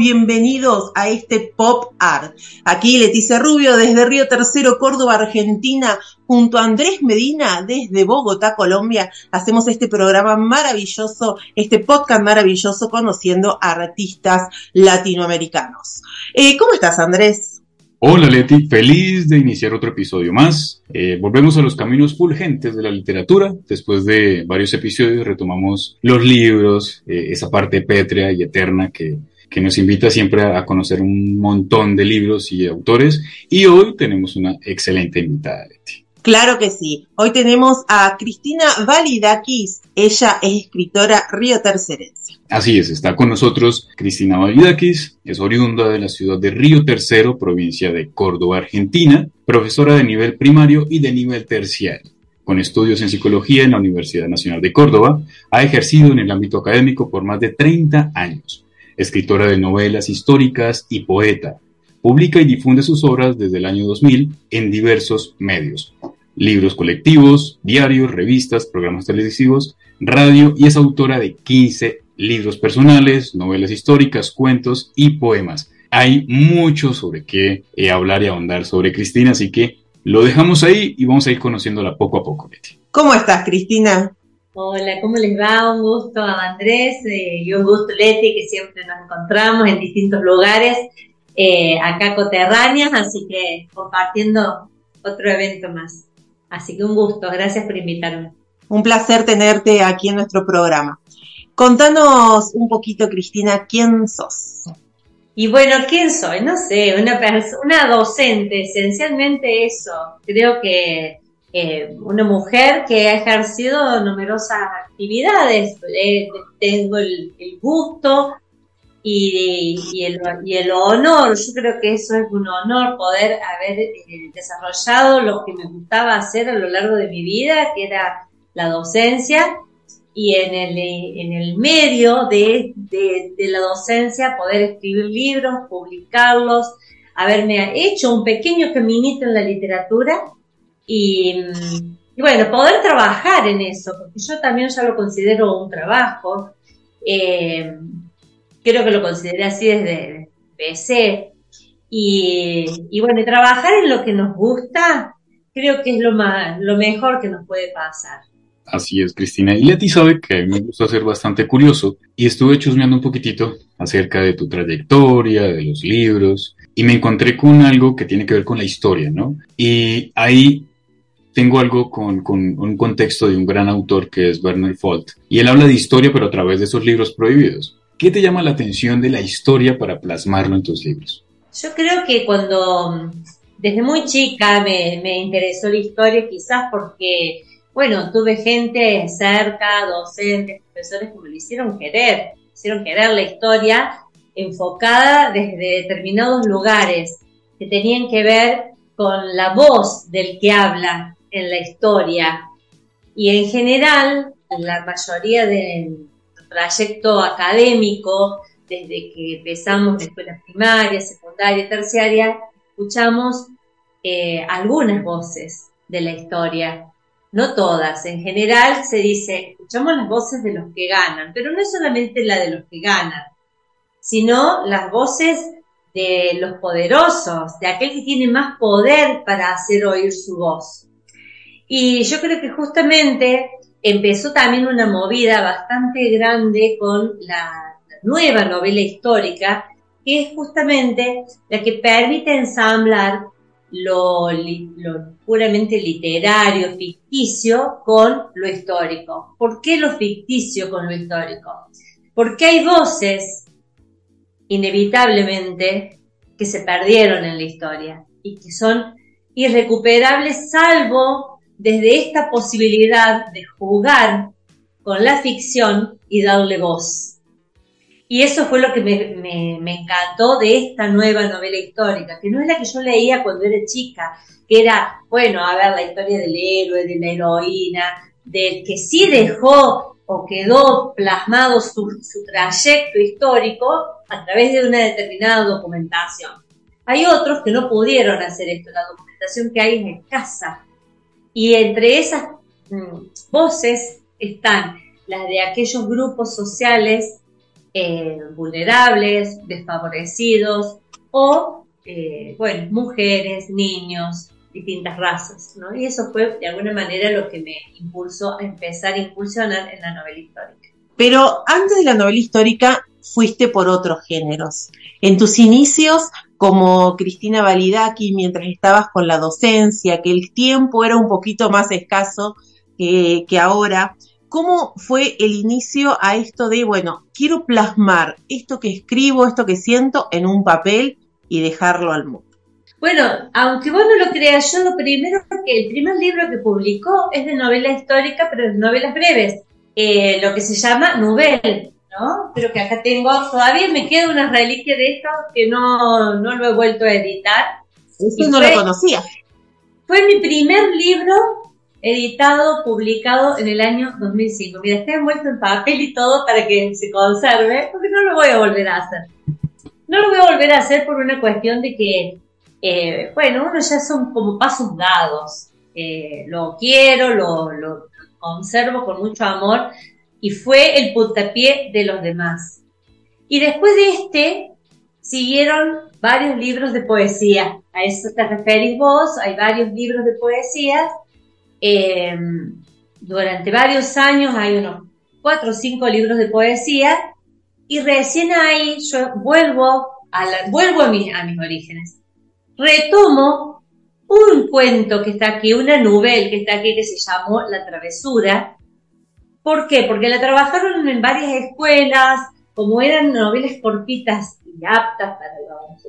Bienvenidos a este Pop Art. Aquí Leticia Rubio desde Río Tercero, Córdoba, Argentina, junto a Andrés Medina desde Bogotá, Colombia. Hacemos este programa maravilloso, este podcast maravilloso conociendo a artistas latinoamericanos. Eh, ¿Cómo estás, Andrés? Hola Leti, feliz de iniciar otro episodio más. Eh, volvemos a los caminos fulgentes de la literatura. Después de varios episodios retomamos los libros, eh, esa parte pétrea y eterna que, que nos invita siempre a conocer un montón de libros y autores. Y hoy tenemos una excelente invitada, Leti. Claro que sí. Hoy tenemos a Cristina Validakis. Ella es escritora río tercerense. Así es, está con nosotros Cristina Validakis, es oriunda de la ciudad de Río Tercero, provincia de Córdoba, Argentina, profesora de nivel primario y de nivel terciario. Con estudios en psicología en la Universidad Nacional de Córdoba, ha ejercido en el ámbito académico por más de 30 años. Escritora de novelas históricas y poeta, Publica y difunde sus obras desde el año 2000 en diversos medios, libros colectivos, diarios, revistas, programas televisivos, radio y es autora de 15 libros personales, novelas históricas, cuentos y poemas. Hay mucho sobre qué eh, hablar y ahondar sobre Cristina, así que lo dejamos ahí y vamos a ir conociéndola poco a poco, Leti. ¿Cómo estás, Cristina? Hola, ¿cómo les va? Un gusto a Andrés eh, y un gusto Leti, que siempre nos encontramos en distintos lugares eh, acá coterráneas, así que compartiendo otro evento más. Así que un gusto, gracias por invitarme. Un placer tenerte aquí en nuestro programa. Contanos un poquito, Cristina, ¿quién sos? Y bueno, ¿quién soy? No sé, una, una docente, esencialmente eso. Creo que eh, una mujer que ha ejercido numerosas actividades. Eh, tengo el, gusto y, el, honor, yo creo que eso es un honor poder haber eh, desarrollado lo que me gustaba hacer a lo largo de mi vida, que era la docencia, y en el, en el medio de, de, la docencia poder escribir libros, publicarlos, haberme hecho un pequeño caminito en la literatura y, y bueno, poder trabajar en eso, porque yo también ya lo considero un trabajo. Eh, creo que lo consideré así desde PC. Y, y bueno, trabajar en lo que nos gusta, creo que es lo, más, lo mejor que nos puede pasar. Así es, Cristina. Y Leti sabe que me gusta ser bastante curioso y estuve chusmeando un poquitito acerca de tu trayectoria, de los libros, y me encontré con algo que tiene que ver con la historia, ¿no? Y ahí tengo algo con, con un contexto de un gran autor que es Werner Folt, y él habla de historia, pero a través de esos libros prohibidos. ¿Qué te llama la atención de la historia para plasmarlo en tus libros? Yo creo que cuando desde muy chica me, me interesó la historia, quizás porque, bueno, tuve gente cerca, docentes, profesores que me lo hicieron querer, hicieron querer la historia enfocada desde determinados lugares que tenían que ver con la voz del que habla en la historia. Y en general, la mayoría de, trayecto académico, desde que empezamos de escuela primaria, secundaria, terciaria, escuchamos eh, algunas voces de la historia, no todas. En general se dice, escuchamos las voces de los que ganan, pero no es solamente la de los que ganan, sino las voces de los poderosos, de aquel que tiene más poder para hacer oír su voz. Y yo creo que justamente empezó también una movida bastante grande con la nueva novela histórica, que es justamente la que permite ensamblar lo, puramente literario, ficticio, con lo histórico. ¿Por qué lo ficticio con lo histórico? Porque hay voces, inevitablemente, que se perdieron en la historia y que son irrecuperables salvo desde esta posibilidad de jugar con la ficción y darle voz. Y eso fue lo que me, encantó de esta nueva novela histórica, que no es la que yo leía cuando era chica, que era, bueno, a ver, la historia del héroe, de la heroína, del que sí dejó o quedó plasmado su, su trayecto histórico a través de una determinada documentación. Hay otros que no pudieron hacer esto, la documentación que hay es escasa. Y entre esas mm, voces están las de aquellos grupos sociales eh, vulnerables, desfavorecidos o, eh, bueno, mujeres, niños, distintas razas, ¿no? Y eso fue de alguna manera lo que me impulsó a empezar a incursionar en la novela histórica. Pero antes de la novela histórica fuiste por otros géneros. En tus inicios como Cristina Validaki, mientras estabas con la docencia, que el tiempo era un poquito más escaso que, ahora, ¿Cómo fue el inicio a esto de, bueno, quiero plasmar esto que escribo, esto que siento en un papel y dejarlo al mundo? Bueno, aunque vos no lo creas, yo lo primero que el primer libro que publicó es de novela histórica, pero de novelas breves, eh, lo que se llama Novel, ¿no? Pero que acá tengo, todavía me queda una reliquia de esto que no, no lo he vuelto a editar. Eso no lo conocía. Fue mi primer libro editado, publicado en el año 2005. Mira, está envuelto en papel y todo para que se conserve, porque no lo voy a volver a hacer. No lo voy a volver a hacer por una cuestión de que, eh, bueno, uno ya son como pasos dados. Eh, lo quiero, lo, lo, conservo con mucho amor y fue el puntapié de los demás. Y después de este, siguieron varios libros de poesía. A eso te referís vos, hay varios libros de poesía eh, durante varios años hay unos cuatro o cinco libros de poesía y recién ahí yo vuelvo a, vuelvo a, mis, a mis orígenes. Retomo un cuento que está aquí, una novela que está aquí que se llamó La Travesura. ¿Por qué? Porque la trabajaron en varias escuelas, como eran novelas cortitas y aptas para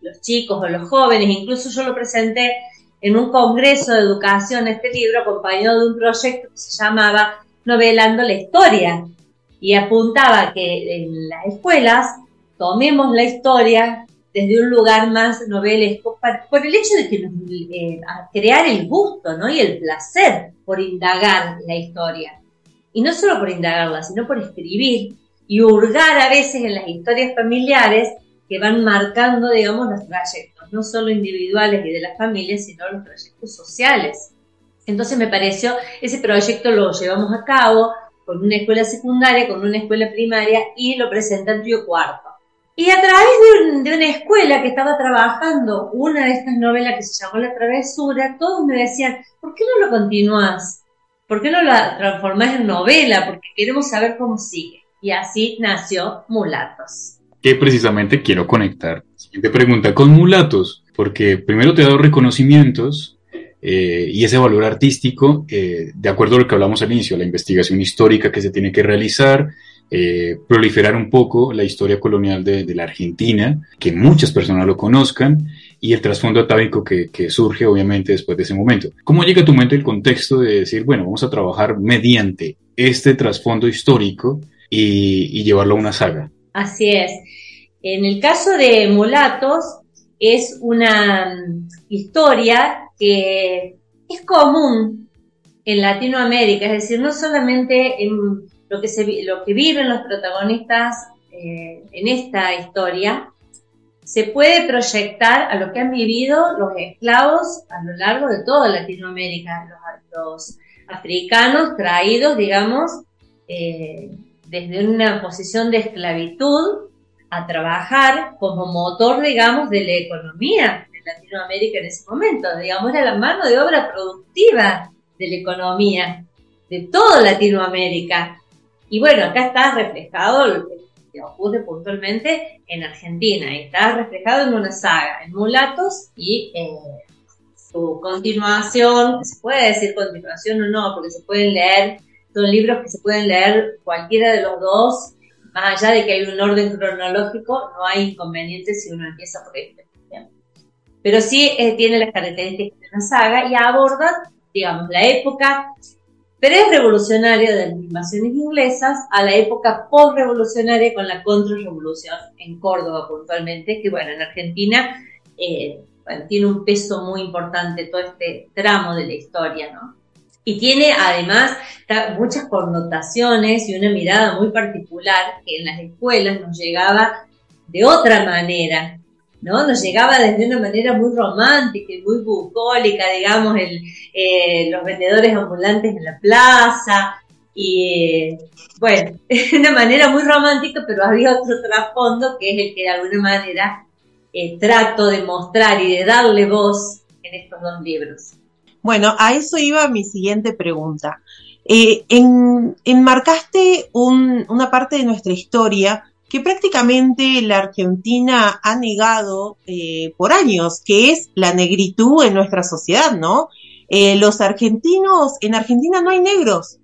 los, chicos o los jóvenes, incluso yo lo presenté en un congreso de educación este libro acompañado de un proyecto que se llamaba Novelando la Historia y apuntaba que en las escuelas tomemos la historia desde un lugar más novelesco por el hecho de que eh, crear el gusto ¿no? y el placer por indagar la historia. Y no solo por indagarla, sino por escribir y hurgar a veces en las historias familiares que van marcando, digamos, los trayectos, no solo individuales y de las familias, sino los trayectos sociales. Entonces me pareció, ese proyecto lo llevamos a cabo con una escuela secundaria, con una escuela primaria y lo presenté en Río Cuarto. Y a través de, una escuela que estaba trabajando una de estas novelas que se llamó La Travesura, todos me decían, ¿por qué no lo continúas? ¿Por qué no la transformás en novela? Porque queremos saber cómo sigue. Y así nació Mulatos que precisamente quiero conectar. Siguiente pregunta, con mulatos, porque primero te ha dado reconocimientos eh, y ese valor artístico, eh, de acuerdo a lo que hablamos al inicio, la investigación histórica que se tiene que realizar, eh, proliferar un poco la historia colonial de, la Argentina, que muchas personas lo conozcan, y el trasfondo atávico que, surge obviamente después de ese momento. ¿Cómo llega a tu mente el contexto de decir, bueno, vamos a trabajar mediante este trasfondo histórico y llevarlo a una saga? Así es. En el caso de Mulatos, es una mm, historia que es común en Latinoamérica, es decir, no solamente en lo que, viven los protagonistas eh, en esta historia, se puede proyectar a lo que han vivido los esclavos a lo largo de toda Latinoamérica, los, africanos traídos, digamos, eh, desde una posición de esclavitud a trabajar como motor, digamos, de la economía de Latinoamérica en ese momento. Digamos, era la mano de obra productiva de la economía de toda Latinoamérica. Y bueno, acá está reflejado que ocurre puntualmente en Argentina. Y está reflejado en una saga, en Mulatos y eh, su continuación, se puede decir continuación o no, porque se pueden leer son libros que se pueden leer cualquiera de los dos, más allá de que hay un orden cronológico, no hay inconveniente si uno empieza por este. Pero sí eh, tiene las características de una saga y aborda, digamos, la época pre-revolucionaria de las invasiones inglesas a la época post-revolucionaria con la contrarrevolución en Córdoba puntualmente, que bueno, en Argentina eh, tiene un peso muy importante todo este tramo de la historia, ¿no? Y tiene además muchas connotaciones y una mirada muy particular que en las escuelas nos llegaba de otra manera, ¿no? Nos llegaba desde una manera muy romántica y muy bucólica, digamos, el, eh, los vendedores ambulantes en la plaza, y bueno, de una manera muy romántica, pero había otro trasfondo que es el que de alguna manera eh, trato de mostrar y de darle voz en estos dos libros. Bueno, a eso iba mi siguiente pregunta. Eh, enmarcaste una parte de nuestra historia que prácticamente la Argentina ha negado eh, por años, que es la negritud en nuestra sociedad, ¿no? Eh, los argentinos, en Argentina no hay negros,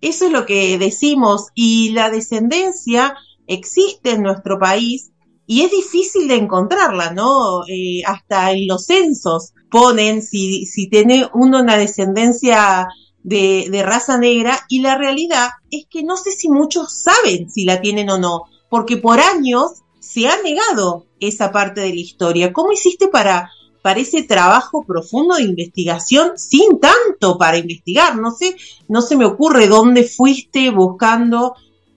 eso es lo que decimos, y la descendencia existe en nuestro país y es difícil de encontrarla, ¿no? Eh, hasta en los censos ponen si, si tiene uno una descendencia de, de raza negra y la realidad es que no sé si muchos saben si la tienen o no porque por años se ha negado esa parte de la historia. ¿Cómo hiciste para, para ese trabajo profundo de investigación sin tanto para investigar? No sé, no se me ocurre dónde fuiste buscando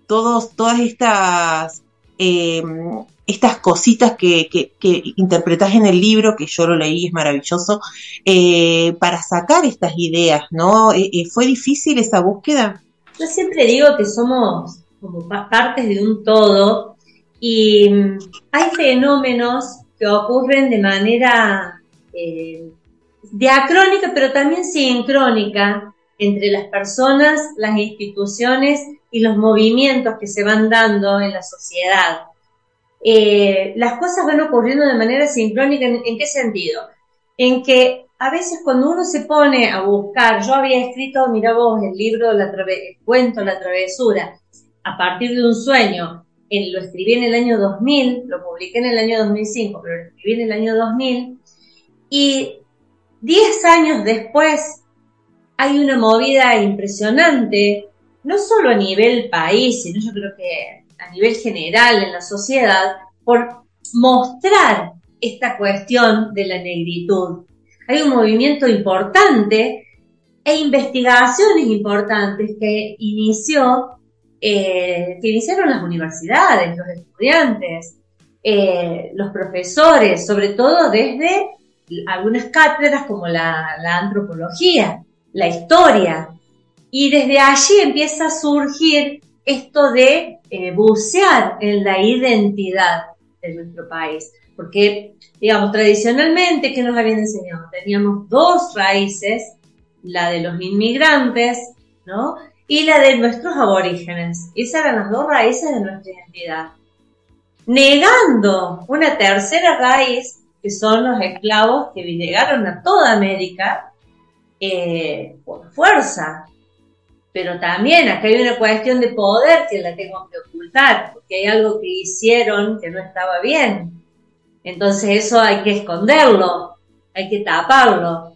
todos, todas estas, em, estas cositas que, que, interpretás en el libro, que yo lo leí, es maravilloso, eh, para sacar estas ideas, ¿no? Eh, eh, ¿Fue difícil esa búsqueda? Yo siempre digo que somos como partes de un todo y mm, hay fenómenos que ocurren de manera eh, diacrónica, pero también sincrónica entre las personas, las instituciones y los movimientos que se van dando en la sociedad. Eh, las cosas van ocurriendo de manera sincrónica, ¿en, qué sentido? En que a veces cuando uno se pone a buscar, yo había escrito, mira vos, el libro, el cuento La Travesura, a partir de un sueño. lo escribí en el año 2000, lo publiqué en el año 2005, pero lo escribí en el año 2000. Y 10 años después hay una movida impresionante, no solo a nivel país, sino yo creo que a nivel general en la sociedad, por mostrar esta cuestión de la negritud. Hay un movimiento importante e investigaciones importantes que inició eh, que iniciaron las universidades, los estudiantes, eh, los profesores, sobre todo desde algunas cátedras como la, antropología, la historia. Y desde allí empieza a surgir esto de eh, bucear en la identidad de nuestro país. Porque, digamos, tradicionalmente, ¿qué nos habían enseñado? Teníamos dos raíces, la de los inmigrantes, ¿no? Y la de nuestros aborígenes. Esas eran las dos raíces de nuestra identidad. Negando una tercera raíz, que son los esclavos que llegaron a toda América eh, por fuerza. Pero también acá hay una cuestión de poder que la tengo que ocultar, porque hay algo que hicieron que no estaba bien. Entonces eso hay que esconderlo, hay que taparlo.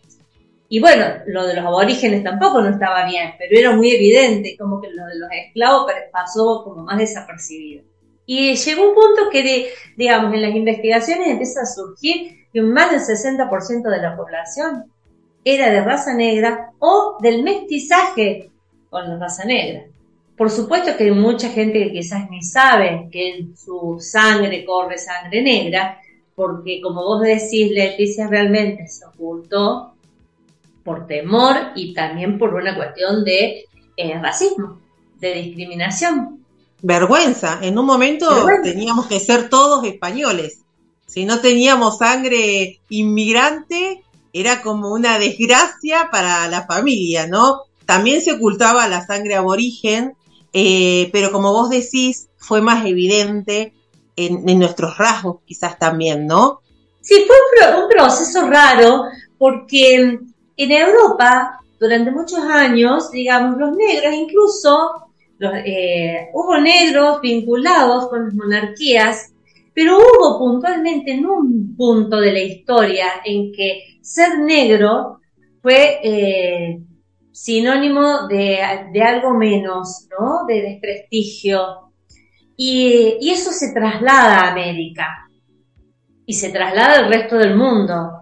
Y bueno, lo de los aborígenes tampoco no estaba bien, pero era muy evidente, como que lo de los esclavos pasó como más desapercibido. Y llegó un punto que, digamos, en las investigaciones empieza a surgir que más del 60% de la población era de raza negra o del mestizaje con la raza negra. Por supuesto que hay mucha gente que quizás ni sabe que en su sangre corre sangre negra, porque como vos decís, Leticia realmente se ocultó por temor y también por una cuestión de eh, racismo, de discriminación. Vergüenza, en un momento teníamos que ser todos españoles. Si no teníamos sangre inmigrante, era como una desgracia para la familia, ¿no? También se ocultaba la sangre aborigen, eh, pero como vos decís, fue más evidente en, nuestros rasgos quizás también, ¿no? Sí, fue un proceso raro porque en Europa, durante muchos años, digamos, los negros incluso, eh, hubo negros vinculados con las monarquías, pero hubo puntualmente en un punto de la historia en que ser negro fue, eh, sinónimo de, algo menos, ¿no? De desprestigio. Y, eso se traslada a América y se traslada al resto del mundo.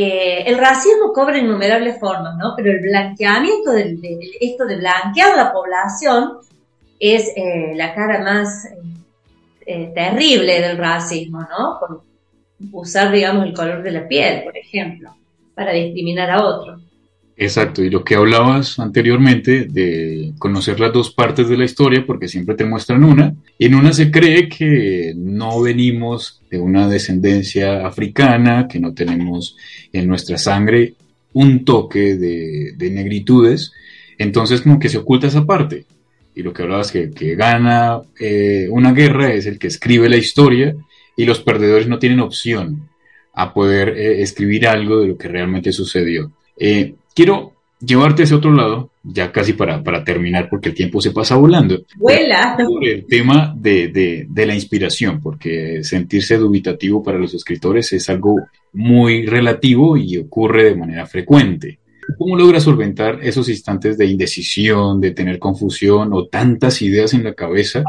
Eh, el racismo cobra innumerables formas, ¿no? Pero el blanqueamiento de, esto de blanquear la población es eh, la cara más eh, terrible del racismo, ¿no? Por usar, digamos, el color de la piel, por ejemplo, para discriminar a otro. Exacto, y lo que hablabas anteriormente de conocer las dos partes de la historia, porque siempre te muestran una, en una se cree que no venimos de una descendencia africana, que no tenemos en nuestra sangre un toque de, negritudes, entonces como que se oculta esa parte. Y lo que hablabas que, que gana eh, una guerra es el que escribe la historia y los perdedores no tienen opción a poder eh, escribir algo de lo que realmente sucedió. Eh, quiero llevarte a ese otro lado, ya casi para, para terminar, porque el tiempo se pasa volando. Vuela. el tema de, de, la inspiración, porque sentirse dubitativo para los escritores es algo muy relativo y ocurre de manera frecuente. ¿Cómo logras solventar esos instantes de indecisión, de tener confusión o tantas ideas en la cabeza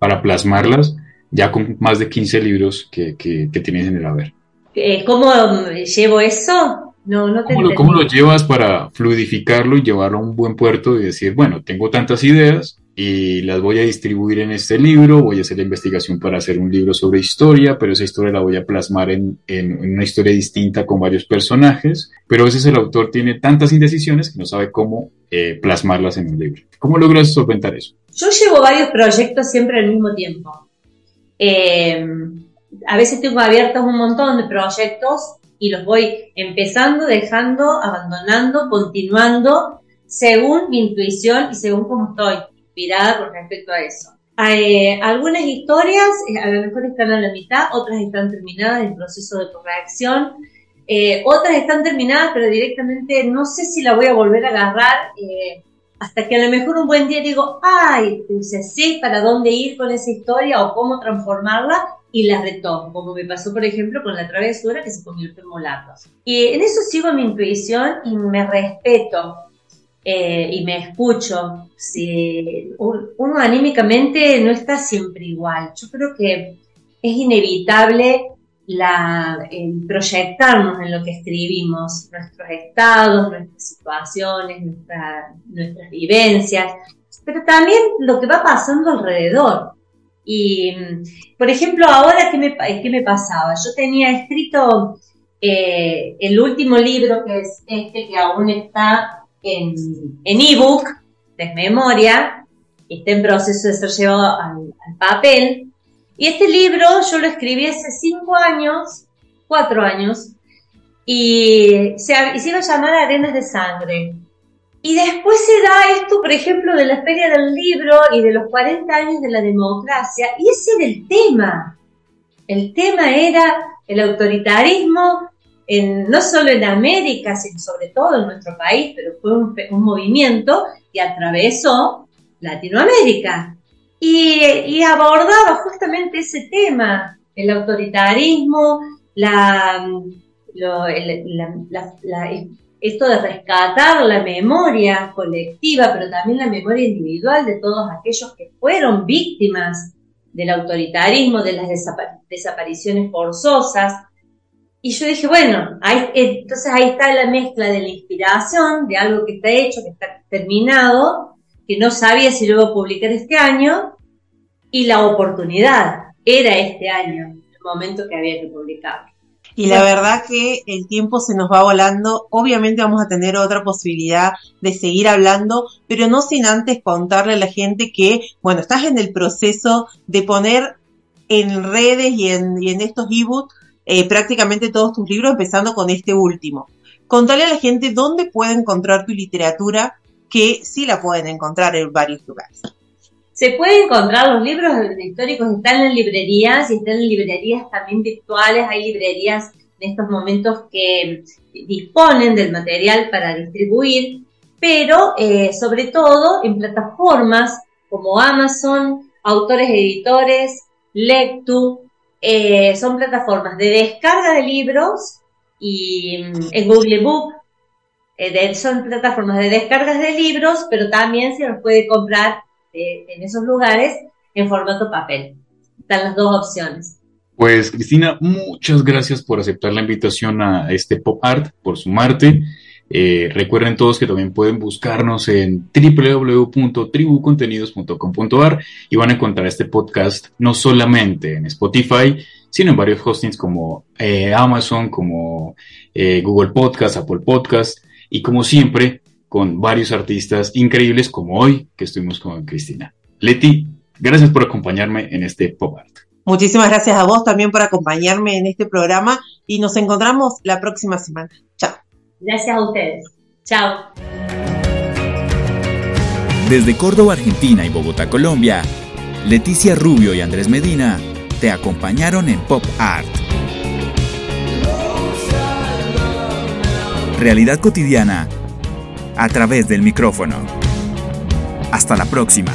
para plasmarlas ya con más de 15 libros que, que, que tienes en el haber? Eh, ¿Cómo llevo eso? No, no ¿Cómo, lo, ¿Cómo, lo, llevas para fluidificarlo y llevarlo a un buen puerto y decir, bueno, tengo tantas ideas y las voy a distribuir en este libro, voy a hacer la investigación para hacer un libro sobre historia, pero esa historia la voy a plasmar en, en, una historia distinta con varios personajes, pero a veces el autor tiene tantas indecisiones que no sabe cómo eh, plasmarlas en un libro. ¿Cómo logras solventar eso? Yo llevo varios proyectos siempre al mismo tiempo. Eh, a veces tengo abiertos un montón de proyectos y los voy empezando, dejando, abandonando, continuando, según mi intuición y según cómo estoy inspirada con respecto a eso. Eh, algunas historias eh, a lo mejor están a la mitad, otras están terminadas en proceso de corrección, eh, otras están terminadas pero directamente no sé si la voy a volver a agarrar hasta que a lo mejor un buen día digo, ay, sé para dónde ir con esa historia o cómo transformarla y la retomo, como me pasó, por ejemplo, con la travesura que se convirtió en mulatos. Y en eso sigo mi intuición y me respeto eh, y me escucho. Si uno anímicamente no está siempre igual. Yo creo que es inevitable la, proyectarnos en lo que escribimos, nuestros estados, nuestras situaciones, nuestras vivencias, pero también lo que va pasando alrededor. Y, por ejemplo, ahora, ¿qué me, qué me pasaba? Yo tenía escrito eh, el último libro, que es este, que aún está en ebook, en Desmemoria, está en proceso de ser llevado al, papel. Y este libro yo lo escribí hace cinco años, cuatro años, y se, y se iba a llamar Arenas de Sangre. Y después se da esto, por ejemplo, de la Feria del Libro y de los 40 años de la democracia, y ese era el tema. El tema era el autoritarismo, no solo en América, sino sobre todo en nuestro país, pero fue un, movimiento que atravesó Latinoamérica. Y, abordaba justamente ese tema, el autoritarismo, la, esto de rescatar la memoria colectiva, pero también la memoria individual de todos aquellos que fueron víctimas del autoritarismo, de las desapariciones forzosas. Y yo dije, bueno, entonces ahí está la mezcla de la inspiración, de algo que está hecho, que está terminado, que no sabía si lo iba a publicar este año, y la oportunidad. Era este año el momento que había que publicarlo. Y la verdad que el tiempo se nos va volando. Obviamente vamos a tener otra posibilidad de seguir hablando, pero no sin antes contarle a la gente que, bueno, estás en el proceso de poner en redes y en, estos ebooks eh, prácticamente todos tus libros, empezando con este último. Contale a la gente dónde puede encontrar tu literatura, que sí la pueden encontrar en varios lugares. Se pueden encontrar los libros históricos, están en librerías y están en librerías también virtuales. Hay librerías en estos momentos que disponen del material para distribuir, pero eh, sobre todo en plataformas como Amazon, autores editores, Lectu, eh, son plataformas de descarga de libros y mm, en Google Book Eh, son plataformas de descargas de libros, pero también se los puede comprar eh, en esos lugares en formato papel. Están las dos opciones. Pues Cristina, muchas gracias por aceptar la invitación a este pop art, por sumarte. Eh, recuerden todos que también pueden buscarnos en www.tribucontenidos.com.ar y van a encontrar este podcast no solamente en Spotify, sino en varios hostings como eh, Amazon, como eh, Google Podcast, Apple Podcast y como siempre con varios artistas increíbles como hoy que estuvimos con Cristina. Leti, gracias por acompañarme en este pop art. Muchísimas gracias a vos también por acompañarme en este programa y nos encontramos la próxima semana. Chao. Gracias a ustedes. Chao. Desde Córdoba, Argentina y Bogotá, Colombia, Leticia Rubio y Andrés Medina te acompañaron en Pop Art. Realidad cotidiana a través del micrófono. Hasta la próxima.